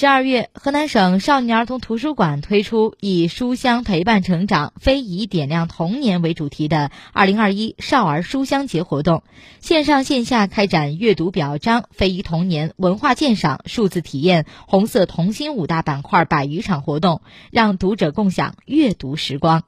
十二月，河南省少年儿童图书馆推出以“书香陪伴成长，非遗点亮童年”为主题的“二零二一少儿书香节”活动，线上线下开展阅读表彰、非遗童年、文化鉴赏、数字体验、红色童心五大板块百余场活动，让读者共享阅读时光。